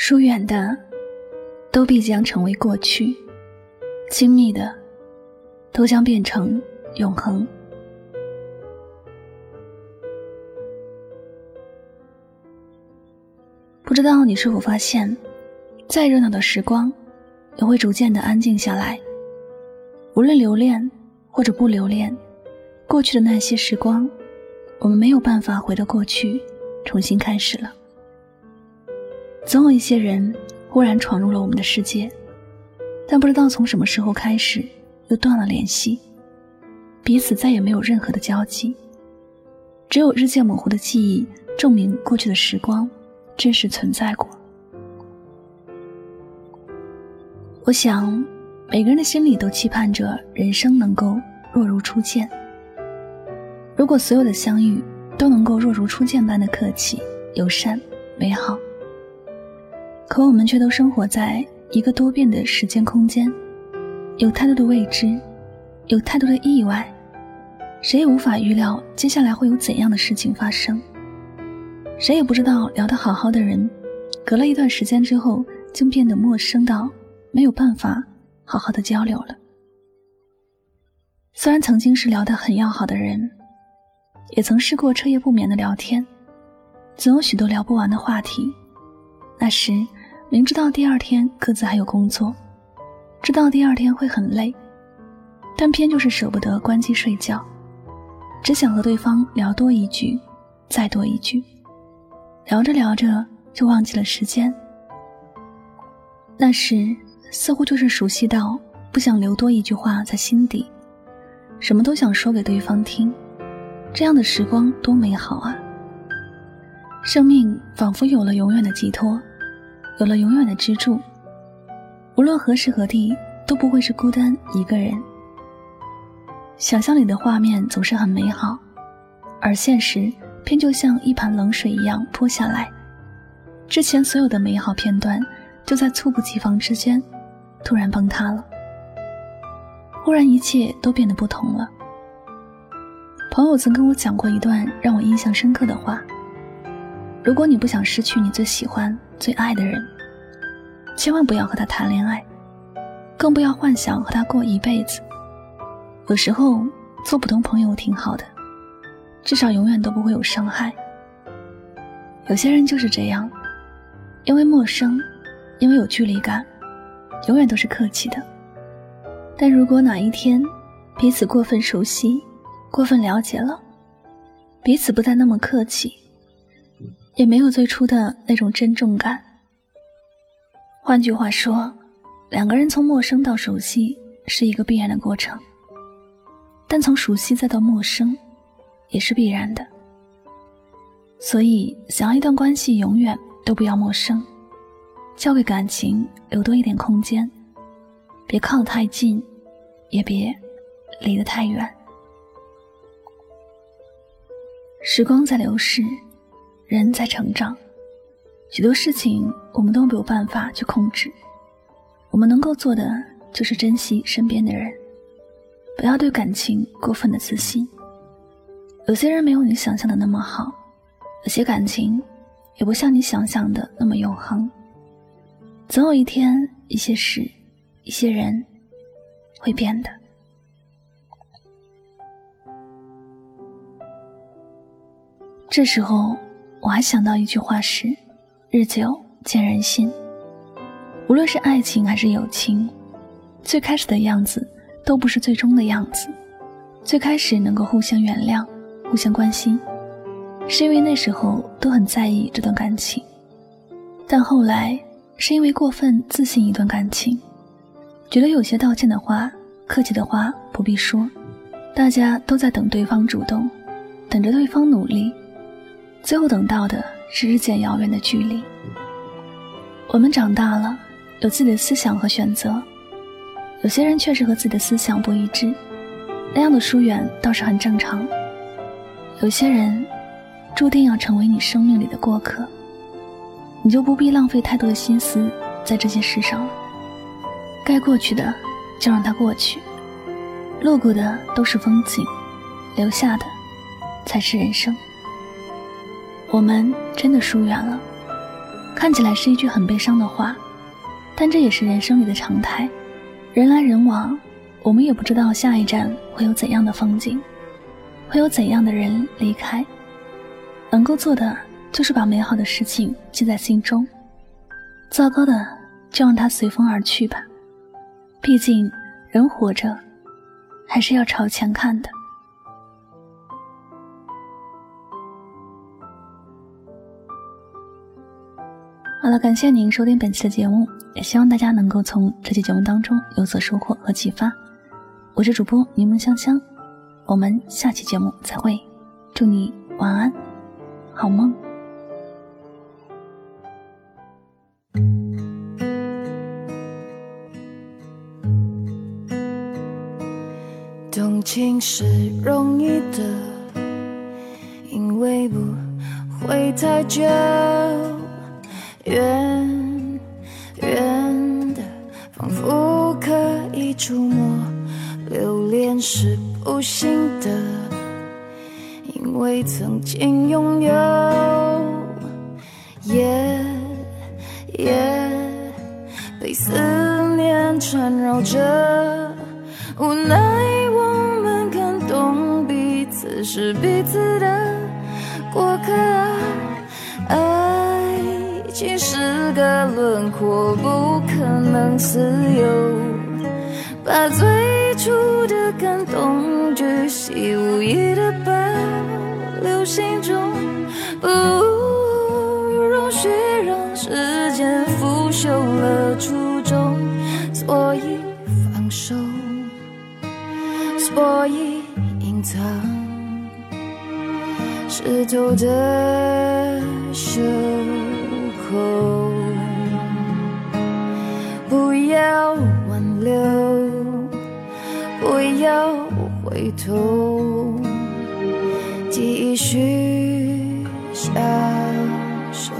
疏远的，都必将成为过去；亲密的，都将变成永恒。不知道你是否发现，再热闹的时光，也会逐渐的安静下来。无论留恋或者不留恋，过去的那些时光，我们没有办法回到过去，重新开始了。总有一些人忽然闯入了我们的世界，但不知道从什么时候开始又断了联系，彼此再也没有任何的交集，只有日渐模糊的记忆证明过去的时光真实存在过。我想，每个人的心里都期盼着人生能够若如初见。如果所有的相遇都能够若如初见般的客气、友善、美好。可我们却都生活在一个多变的时间空间，有太多的未知，有太多的意外，谁也无法预料接下来会有怎样的事情发生。谁也不知道聊得好好的人，隔了一段时间之后，竟变得陌生到没有办法好好的交流了。虽然曾经是聊得很要好的人，也曾试过彻夜不眠的聊天，总有许多聊不完的话题，那时。明知道第二天各自还有工作，知道第二天会很累，但偏就是舍不得关机睡觉，只想和对方聊多一句，再多一句，聊着聊着就忘记了时间。那时似乎就是熟悉到不想留多一句话在心底，什么都想说给对方听，这样的时光多美好啊！生命仿佛有了永远的寄托。有了永远的支柱，无论何时何地都不会是孤单一个人。想象里的画面总是很美好，而现实偏就像一盆冷水一样泼下来。之前所有的美好片段，就在猝不及防之间，突然崩塌了。忽然一切都变得不同了。朋友曾跟我讲过一段让我印象深刻的话：如果你不想失去你最喜欢。最爱的人，千万不要和他谈恋爱，更不要幻想和他过一辈子。有时候做普通朋友挺好的，至少永远都不会有伤害。有些人就是这样，因为陌生，因为有距离感，永远都是客气的。但如果哪一天彼此过分熟悉、过分了解了，彼此不再那么客气。也没有最初的那种珍重感。换句话说，两个人从陌生到熟悉是一个必然的过程，但从熟悉再到陌生，也是必然的。所以，想要一段关系永远都不要陌生，交给感情留多一点空间，别靠得太近，也别离得太远。时光在流逝。人在成长，许多事情我们都没有办法去控制。我们能够做的就是珍惜身边的人，不要对感情过分的自信。有些人没有你想象的那么好，有些感情也不像你想象的那么永恒。总有一天，一些事，一些人会变的。这时候。我还想到一句话是：“日久见人心。”无论是爱情还是友情，最开始的样子都不是最终的样子。最开始能够互相原谅、互相关心，是因为那时候都很在意这段感情；但后来是因为过分自信一段感情，觉得有些道歉的话、客气的话不必说，大家都在等对方主动，等着对方努力，最后等到的是日渐遥远的距离。我们长大了，有自己的思想和选择，有些人确实和自己的思想不一致，那样的疏远倒是很正常。有些人注定要成为你生命里的过客，你就不必浪费太多的心思在这些事上了。该过去的就让它过去，路过的都是风景，留下的才是人生。我们真的疏远了，看起来是一句很悲伤的话，但这也是人生里的常态。人来人往，我们也不知道下一站会有怎样的风景。会有怎样的人离开？能够做的就是把美好的事情记在心中，糟糕的就让它随风而去吧。毕竟人活着，还是要朝前看的。好了，感谢您收听本期的节目，也希望大家能够从这期节目当中有所收获和启发。我是主播柠檬香香。我们下期节目再会，祝你晚安，好梦。动情是容易的，因为不会太久，远远的，仿佛可以触摸，留恋是。不幸的，因为曾经拥有，夜夜被思念缠绕着，无奈我们感动彼此是彼此的过客，情是个轮廓，不可能自由，把最初的感动。巨细无遗的保留心中，不容许让时间腐朽了初衷，所以放手，所以隐藏，湿透的袖口，不要挽留，不要。回头，继续享受。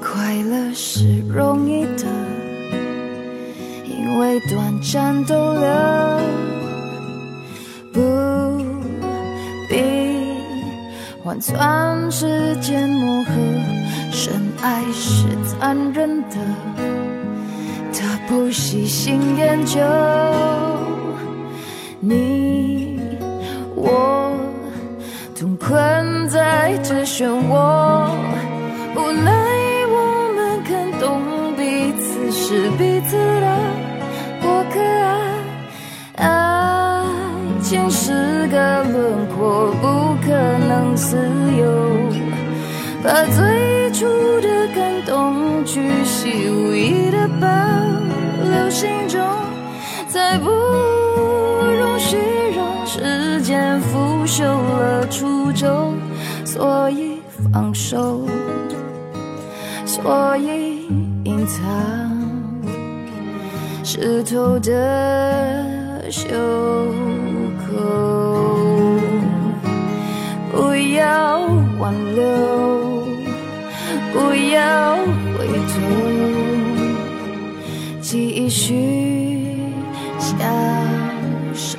快乐是容易的，因为短暂逗留，换算时间磨合。深爱是残忍的。他不喜新厌旧，你我同困在这漩涡，不能情是个轮廓，不可能自由，把最初的感动巨细无遗的保。留心中，再不容许让时间腐朽了初衷，所以放手，所以隐藏湿透的袖不要挽留，不要回头。继续享受，